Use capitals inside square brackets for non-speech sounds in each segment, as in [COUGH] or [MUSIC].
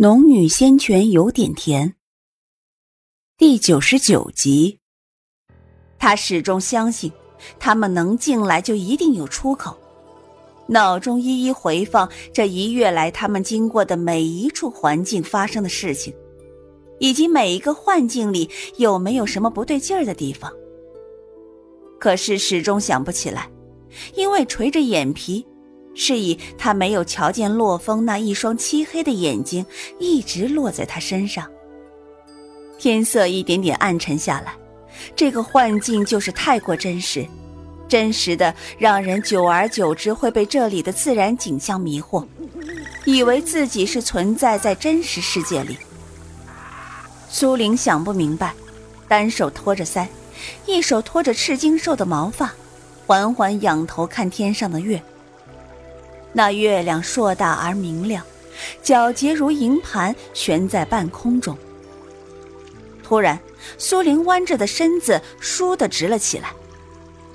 农女仙泉有点甜。第九十九集，他始终相信，他们能进来就一定有出口。脑中一一回放这一月来他们经过的每一处环境发生的事情，以及每一个幻境里有没有什么不对劲儿的地方。可是始终想不起来，因为垂着眼皮。是以，他没有瞧见洛风那一双漆黑的眼睛一直落在他身上。天色一点点暗沉下来，这个幻境就是太过真实，真实的让人久而久之会被这里的自然景象迷惑，以为自己是存在在真实世界里。苏玲想不明白，单手托着腮，一手托着赤金兽的毛发，缓缓仰头看天上的月。那月亮硕大而明亮，皎洁如银盘，悬在半空中。突然，苏玲弯着的身子倏地直了起来，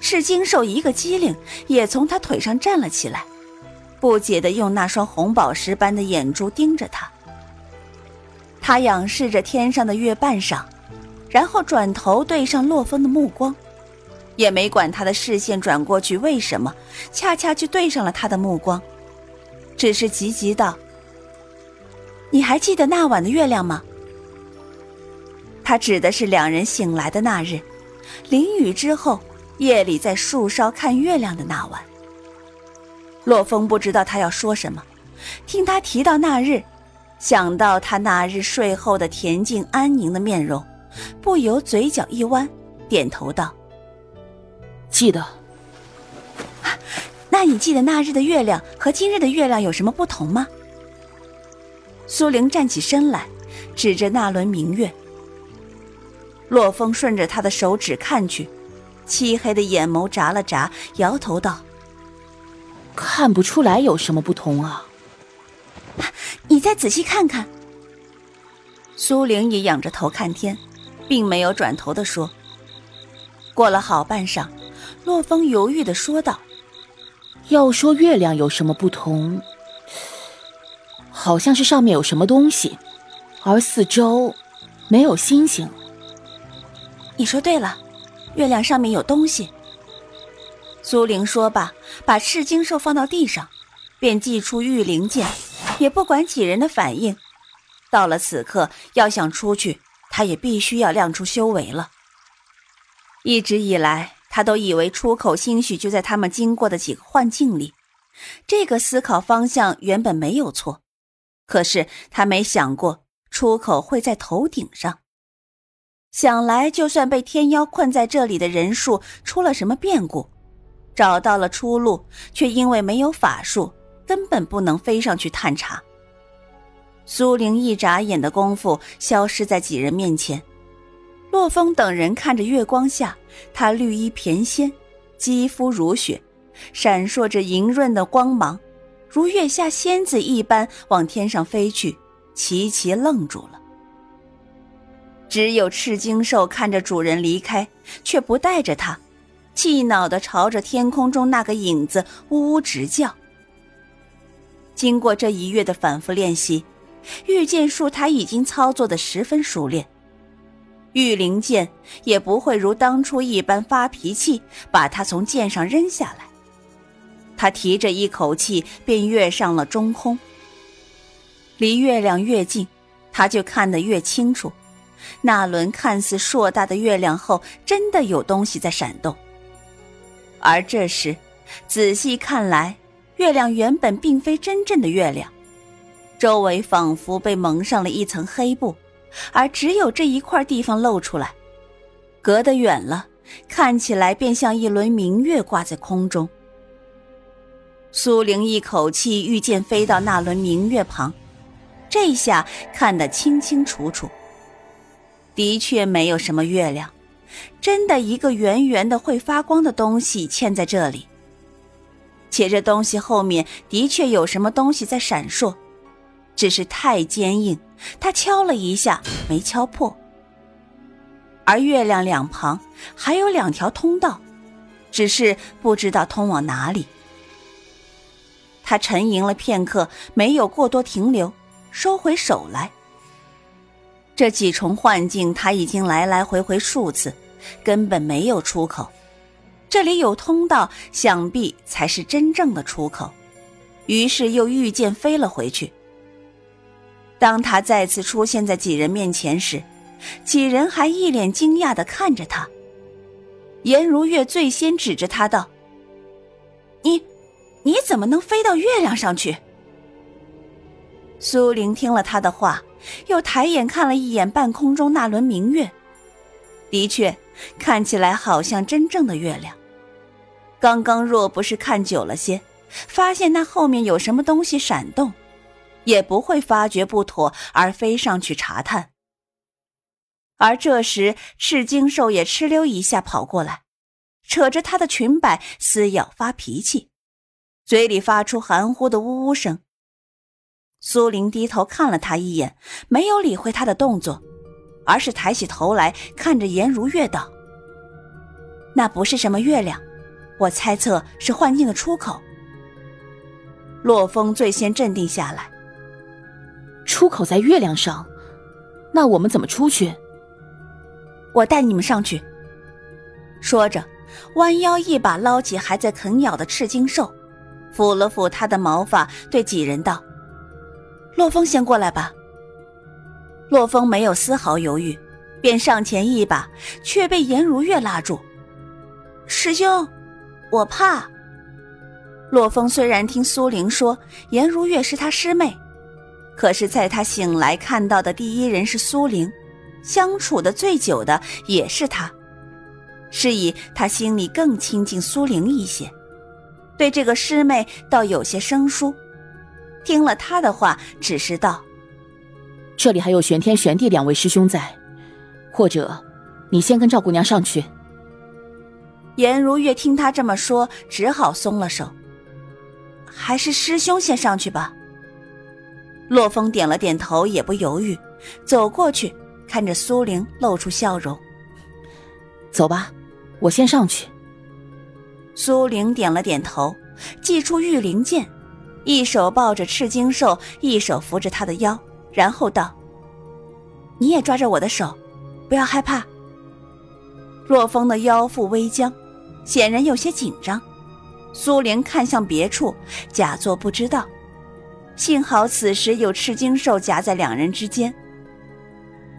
赤金兽一个机灵，也从他腿上站了起来，不解地用那双红宝石般的眼珠盯着他。他仰视着天上的月半晌，然后转头对上洛风的目光。也没管他的视线转过去，为什么恰恰就对上了他的目光？只是急急道：“你还记得那晚的月亮吗？”他指的是两人醒来的那日，淋雨之后，夜里在树梢看月亮的那晚。洛风不知道他要说什么，听他提到那日，想到他那日睡后的恬静安宁的面容，不由嘴角一弯，点头道。记得，那你记得那日的月亮和今日的月亮有什么不同吗？苏玲站起身来，指着那轮明月。洛风顺着他的手指看去，漆黑的眼眸眨了眨，摇头道：“看不出来有什么不同啊。”你再仔细看看。苏玲也仰着头看天，并没有转头的说。过了好半晌。洛风犹豫的说道：“要说月亮有什么不同，好像是上面有什么东西，而四周没有星星。”你说对了，月亮上面有东西。苏玲说罢，把赤金兽放到地上，便祭出玉灵剑，也不管几人的反应。到了此刻，要想出去，他也必须要亮出修为了。一直以来。他都以为出口兴许就在他们经过的几个幻境里，这个思考方向原本没有错，可是他没想过出口会在头顶上。想来，就算被天妖困在这里的人数出了什么变故，找到了出路，却因为没有法术，根本不能飞上去探查。苏玲一眨眼的功夫，消失在几人面前。洛风等人看着月光下，他绿衣翩跹，肌肤如雪，闪烁着莹润的光芒，如月下仙子一般往天上飞去，齐齐愣住了。只有赤金兽看着主人离开，却不带着他，气恼地朝着天空中那个影子呜呜直叫。经过这一月的反复练习，御剑术他已经操作的十分熟练。玉灵剑也不会如当初一般发脾气，把他从剑上扔下来。他提着一口气，便跃上了中空。离月亮越近，他就看得越清楚。那轮看似硕大的月亮后，真的有东西在闪动。而这时，仔细看来，月亮原本并非真正的月亮，周围仿佛被蒙上了一层黑布。而只有这一块地方露出来，隔得远了，看起来便像一轮明月挂在空中。苏玲一口气御剑飞到那轮明月旁，这下看得清清楚楚。的确没有什么月亮，真的一个圆圆的会发光的东西嵌在这里，且这东西后面的确有什么东西在闪烁。只是太坚硬，他敲了一下没敲破。而月亮两旁还有两条通道，只是不知道通往哪里。他沉吟了片刻，没有过多停留，收回手来。这几重幻境他已经来来回回数次，根本没有出口。这里有通道，想必才是真正的出口。于是又御剑飞了回去。当他再次出现在几人面前时，几人还一脸惊讶的看着他。颜如月最先指着他道：“你，你怎么能飞到月亮上去？”苏玲听了他的话，又抬眼看了一眼半空中那轮明月，的确，看起来好像真正的月亮。刚刚若不是看久了些，发现那后面有什么东西闪动。也不会发觉不妥而飞上去查探。而这时，赤金兽也哧溜一下跑过来，扯着他的裙摆撕咬发脾气，嘴里发出含糊的呜呜声。苏玲低头看了他一眼，没有理会他的动作，而是抬起头来看着颜如月道：“那不是什么月亮，我猜测是幻境的出口。”洛风最先镇定下来。出口在月亮上，那我们怎么出去？我带你们上去。说着，弯腰一把捞起还在啃咬的赤金兽，抚了抚他的毛发，对几人道：“洛风先过来吧。”洛风没有丝毫犹豫，便上前一把，却被颜如月拉住。师兄，我怕。洛风虽然听苏玲说颜如月是他师妹。可是，在他醒来看到的第一人是苏玲，相处的最久的也是他，是以他心里更亲近苏玲一些，对这个师妹倒有些生疏。听了他的话，只是道：“这里还有玄天、玄地两位师兄在，或者你先跟赵姑娘上去。”颜如月听他这么说，只好松了手，还是师兄先上去吧。洛风点了点头，也不犹豫，走过去，看着苏玲，露出笑容：“走吧，我先上去。”苏玲点了点头，祭出御灵剑，一手抱着赤金兽，一手扶着他的腰，然后道：“你也抓着我的手，不要害怕。”洛风的腰腹微僵，显然有些紧张。苏玲看向别处，假作不知道。幸好此时有赤金兽夹在两人之间。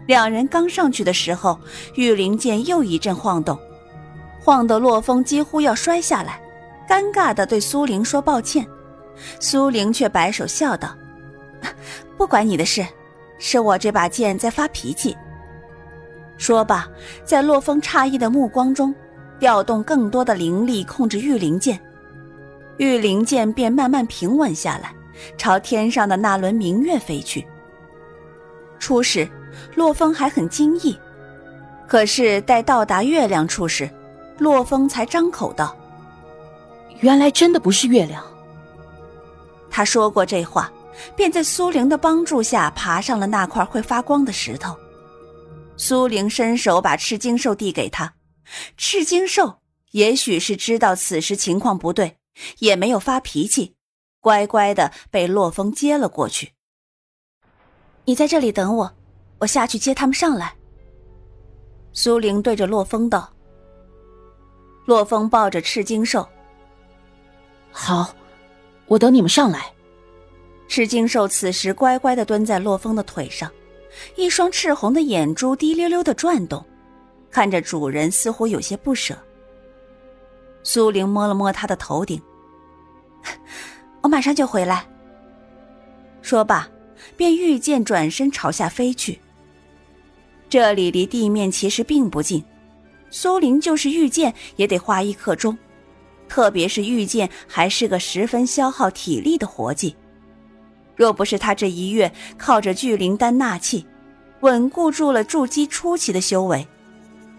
两人刚上去的时候，玉灵剑又一阵晃动，晃得洛风几乎要摔下来，尴尬的对苏玲说抱歉。苏玲却摆手笑道：“ [LAUGHS] 不管你的事，是我这把剑在发脾气。”说罢，在洛风诧异的目光中，调动更多的灵力控制玉灵剑，玉灵剑便慢慢平稳下来。朝天上的那轮明月飞去。初时，洛风还很惊异，可是待到达月亮处时，洛风才张口道：“原来真的不是月亮。”他说过这话，便在苏玲的帮助下爬上了那块会发光的石头。苏玲伸手把赤金兽递给他，赤金兽也许是知道此时情况不对，也没有发脾气。乖乖的被洛风接了过去。你在这里等我，我下去接他们上来。苏玲对着洛风道。洛风抱着赤金兽。好，我等你们上来。赤金兽此时乖乖的蹲在洛风的腿上，一双赤红的眼珠滴溜溜的转动，看着主人似乎有些不舍。苏玲摸了摸他的头顶。我马上就回来。说罢，便御剑转身朝下飞去。这里离地面其实并不近，苏林就是御剑也得花一刻钟，特别是御剑还是个十分消耗体力的活计。若不是他这一月靠着聚灵丹纳气，稳固住了筑基初期的修为，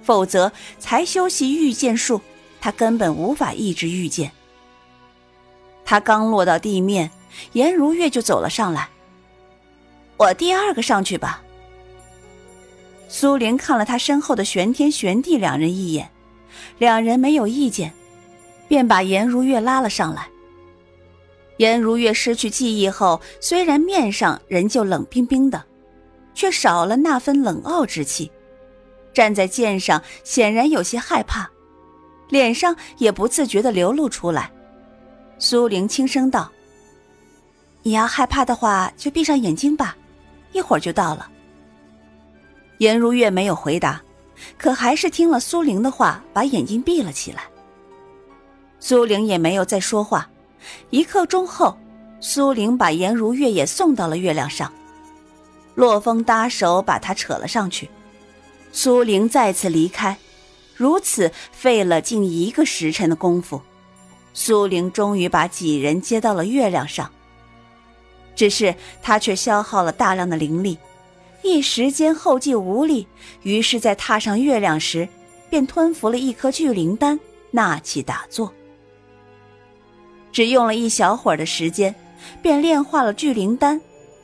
否则才修习御剑术，他根本无法抑制御剑。他刚落到地面，颜如月就走了上来。我第二个上去吧。苏玲看了他身后的玄天、玄地两人一眼，两人没有意见，便把颜如月拉了上来。颜如月失去记忆后，虽然面上仍旧冷冰冰的，却少了那份冷傲之气。站在剑上，显然有些害怕，脸上也不自觉的流露出来。苏玲轻声道：“你要害怕的话，就闭上眼睛吧，一会儿就到了。”颜如月没有回答，可还是听了苏玲的话，把眼睛闭了起来。苏玲也没有再说话。一刻钟后，苏玲把颜如月也送到了月亮上。洛风搭手把她扯了上去。苏玲再次离开，如此费了近一个时辰的功夫，苏玲终于把几人接到了月亮上。只是她却消耗了大量的灵力，一时间后继无力。于是，在踏上月亮时，便吞服了一颗聚灵丹，纳气打坐。只用了一小会儿的时间，便炼化了聚灵丹，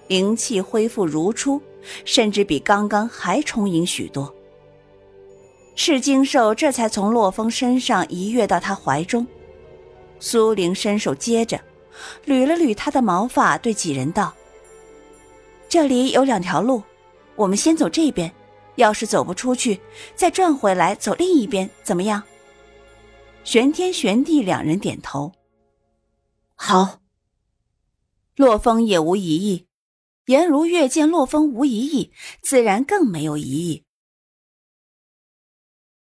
灵气恢复如初，甚至比刚刚还充盈许多。赤金兽这才从洛风身上一跃到他怀中，苏玲伸手接着，捋了捋他的毛发，对几人道：“这里有两条路，我们先走这边，要是走不出去，再转回来走另一边，怎么样？”玄天、玄地两人点头。好，洛风也无疑义。颜如月见洛风无疑义，自然更没有疑义。